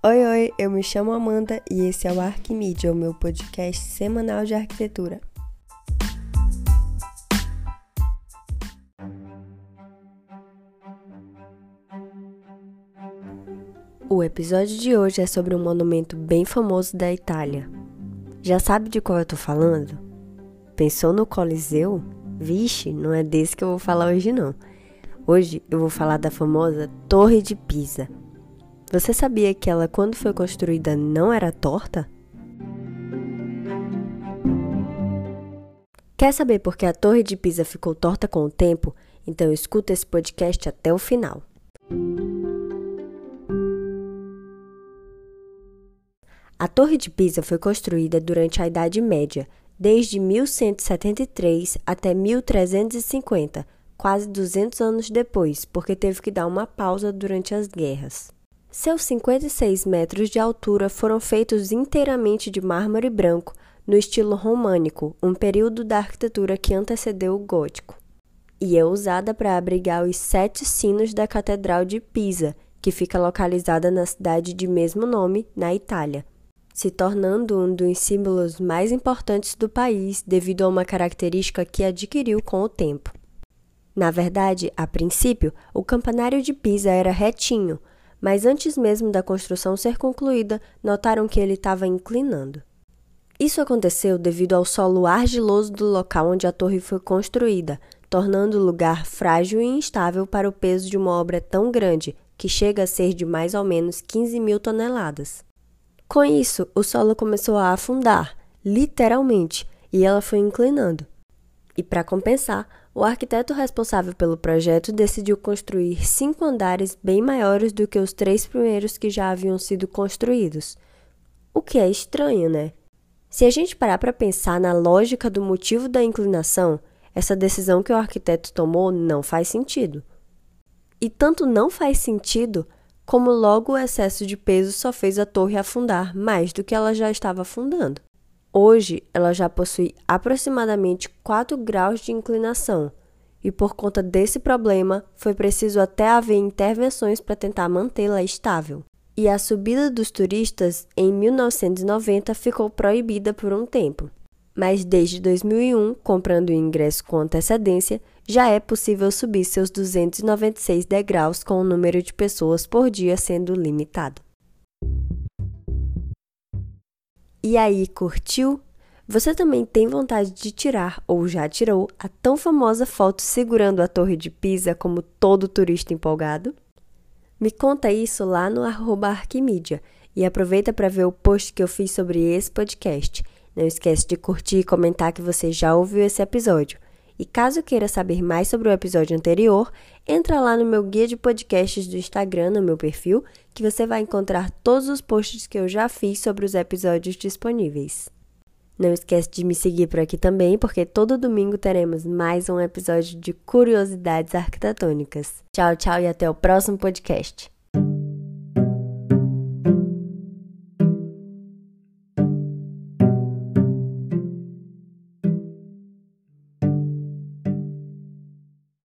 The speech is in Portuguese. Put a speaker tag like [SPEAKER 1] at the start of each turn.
[SPEAKER 1] Oi, oi, eu me chamo Amanda e esse é o Arquimídia, o meu podcast semanal de arquitetura. O episódio de hoje é sobre um monumento bem famoso da Itália. Já sabe de qual eu tô falando? Pensou no Coliseu? Vixe, não é desse que eu vou falar hoje não. Hoje eu vou falar da famosa Torre de Pisa. Você sabia que ela, quando foi construída, não era torta? Quer saber por que a Torre de Pisa ficou torta com o tempo? Então escuta esse podcast até o final. A Torre de Pisa foi construída durante a Idade Média, desde 1173 até 1350, quase 200 anos depois, porque teve que dar uma pausa durante as guerras. Seus 56 metros de altura foram feitos inteiramente de mármore branco, no estilo românico, um período da arquitetura que antecedeu o gótico. E é usada para abrigar os sete sinos da Catedral de Pisa, que fica localizada na cidade de mesmo nome, na Itália, se tornando um dos símbolos mais importantes do país devido a uma característica que adquiriu com o tempo. Na verdade, a princípio, o campanário de Pisa era retinho, mas antes mesmo da construção ser concluída, notaram que ele estava inclinando. Isso aconteceu devido ao solo argiloso do local onde a torre foi construída, tornando o lugar frágil e instável para o peso de uma obra tão grande, que chega a ser de mais ou menos 15 mil toneladas. Com isso, o solo começou a afundar, literalmente, e ela foi inclinando. E para compensar, o arquiteto responsável pelo projeto decidiu construir cinco andares bem maiores do que os três primeiros que já haviam sido construídos. O que é estranho, né? Se a gente parar para pensar na lógica do motivo da inclinação, essa decisão que o arquiteto tomou não faz sentido. E tanto não faz sentido, como logo o excesso de peso só fez a torre afundar mais do que ela já estava afundando. Hoje, ela já possui aproximadamente 4 graus de inclinação, e por conta desse problema, foi preciso até haver intervenções para tentar mantê-la estável. E a subida dos turistas em 1990 ficou proibida por um tempo. Mas desde 2001, comprando o ingresso com antecedência, já é possível subir seus 296 degraus com o número de pessoas por dia sendo limitado. E aí, curtiu? Você também tem vontade de tirar ou já tirou a tão famosa foto segurando a Torre de Pisa como todo turista empolgado? Me conta isso lá no arroba Arquimídia e aproveita para ver o post que eu fiz sobre esse podcast. Não esquece de curtir e comentar que você já ouviu esse episódio. E caso queira saber mais sobre o episódio anterior, entra lá no meu guia de podcasts do Instagram, no meu perfil, que você vai encontrar todos os posts que eu já fiz sobre os episódios disponíveis. Não esquece de me seguir por aqui também, porque todo domingo teremos mais um episódio de Curiosidades Arquitetônicas. Tchau, tchau e até o próximo podcast.